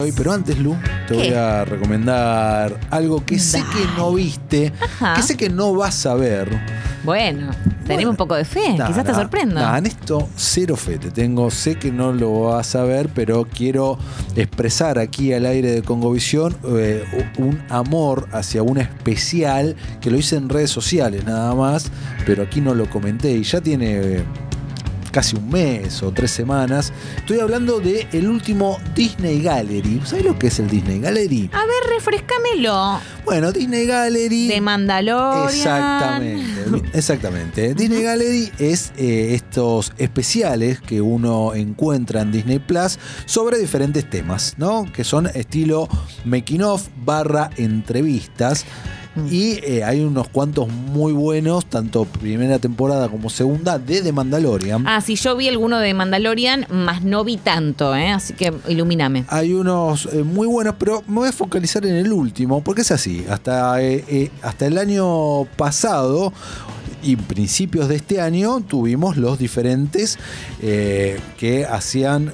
Hoy, pero antes, Lu, te voy a recomendar algo que sé que no viste, Ajá. que sé que no vas a ver. Bueno, tenemos Bueno, un poco de fe, Nah, quizás te sorprenda. nah, en esto cero fe te tengo. Sé que no lo vas a ver, pero quiero expresar aquí al aire de Congovisión eh, un amor hacia un especial que lo hice en redes sociales nada más, pero aquí no lo comenté y ya tiene eh, casi un mes o tres semanas. Estoy hablando de el último Disney Gallery. ¿Sabes lo que es el Disney Gallery? A ver, refrescámelo. Bueno, Disney Gallery. De Mandalorian. Exactamente, exactamente. Disney Gallery es eh, estos especiales que uno encuentra en Disney Plus sobre diferentes temas, ¿no? Que son estilo making of barra entrevistas. Mm. Y eh, hay unos cuantos muy buenos, tanto primera temporada como segunda, de The Mandalorian. Ah, sí, yo vi alguno de Mandalorian, más no vi tanto, ¿eh? Así que ilumíname. Hay unos eh, muy buenos, pero me voy a focalizar en el último, porque es así. Hasta, eh, hasta el año pasado y principios de este año tuvimos los diferentes eh, que hacían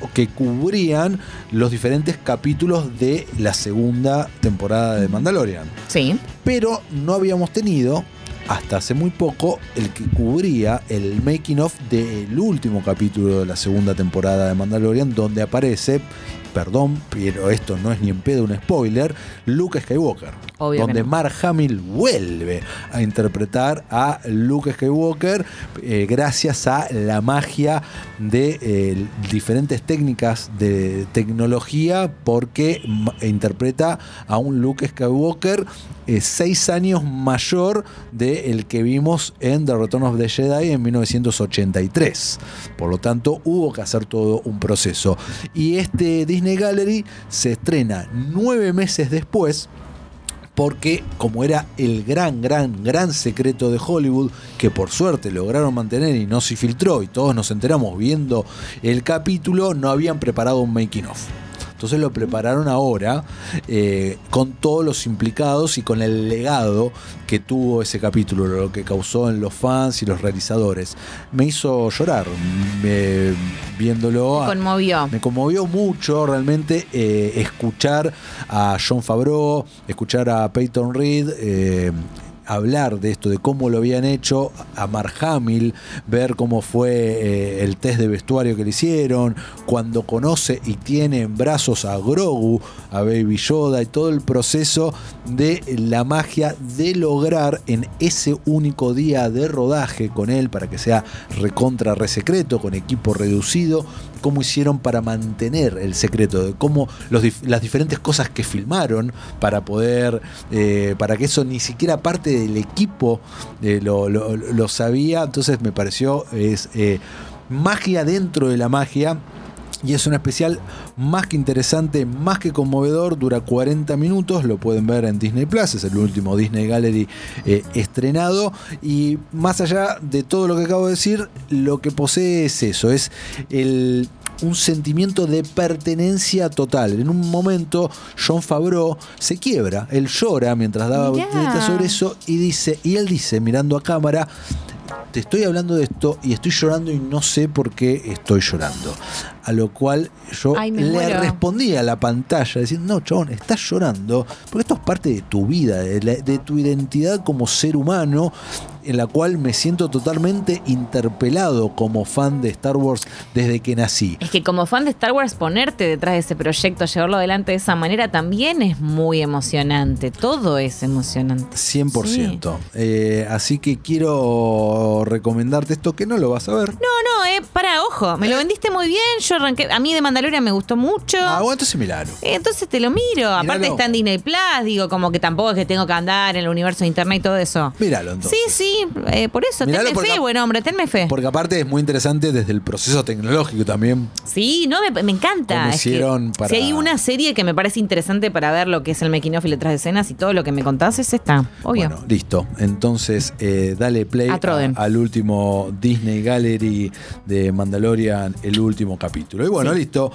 o que cubrían los diferentes capítulos de la segunda temporada de Mandalorian. Sí. Pero no habíamos tenido hasta hace muy poco el que cubría el making of del último capítulo de la segunda temporada de Mandalorian, donde aparece, perdón, pero esto no es ni en pedo un spoiler, Luke Skywalker. Obvio donde no. Mark Hamill vuelve a interpretar a Luke Skywalker eh, gracias a la magia de eh, diferentes técnicas de tecnología porque interpreta a un Luke Skywalker eh, seis años mayor de el que vimos en The Return of the Jedi en 1983. Por lo tanto, hubo que hacer todo un proceso. Y este Disney Gallery se estrena nueve meses después porque como era el gran, gran, gran secreto de Hollywood, que por suerte lograron mantener y no se filtró y todos nos enteramos viendo el capítulo, no habían preparado un making of. Entonces lo prepararon ahora eh, con todos los implicados y con el legado que tuvo ese capítulo, lo que causó en los fans y los realizadores. Me hizo llorar me- viéndolo. a- Conmovió. me conmovió mucho realmente eh, escuchar a John Favreau, escuchar a Peyton Reed. eh, hablar de esto, de cómo lo habían hecho, a Mark Hamill, ver cómo fue eh, el test de vestuario que le hicieron, cuando conoce y tiene en brazos a Grogu, a Baby Yoda y todo el proceso de la magia de lograr en ese único día de rodaje con él para que sea recontra re secreto, con equipo reducido, cómo hicieron para mantener el secreto, de cómo los las diferentes cosas que filmaron para poder, eh, para que eso ni siquiera parte del equipo eh, lo sabía, entonces me pareció es eh, magia dentro de la magia. Y es un especial más que interesante, más que conmovedor, dura 40 minutos, lo pueden ver en Disney Plus, es el último Disney Gallery eh, estrenado. Y más allá de todo lo que acabo de decir, lo que posee es eso, es el, un sentimiento de pertenencia total. En un momento, John Favreau se quiebra, él llora mientras daba vueltas sobre eso y dice, y él dice, mirando a cámara, te estoy hablando de esto y estoy llorando y no sé por qué estoy llorando. A lo cual yo Ay, le muero. respondí a la pantalla diciendo, no, chabón, estás llorando porque esto es parte de tu vida, de, la- de tu identidad como ser humano en la cual me siento totalmente interpelado como fan de Star Wars desde que nací. Es que como fan de Star Wars, ponerte detrás de ese proyecto, llevarlo adelante de esa manera, también es muy emocionante. Todo es emocionante. 100%. Eh, así que quiero recomendarte esto que no lo vas a ver. No, no, eh, para, ojo, me lo vendiste muy bien. Yo arranqué. A mí de Mandalorian me gustó mucho. Ah, bueno, entonces miralo. Eh, Entonces te lo miro. Aparte está en Disney Plus, digo, como que tampoco es que tengo que andar en el universo de internet y todo eso. Míralo entonces. Sí, sí, eh, por eso, tenme porque- fe, buen hombre, tenme fe. Porque aparte es muy interesante desde el proceso tecnológico también. Sí, no, me, me encanta. Cómo Es que hicieron para- Si hay una serie que me parece interesante para ver lo que es el making of y letras de escenas y todo lo que me contás es esta, obvio. Bueno, listo. Entonces, eh, dale play A Troden. al último Disney Gallery de Mandalorian, el último capítulo. Y bueno, Sí. listo.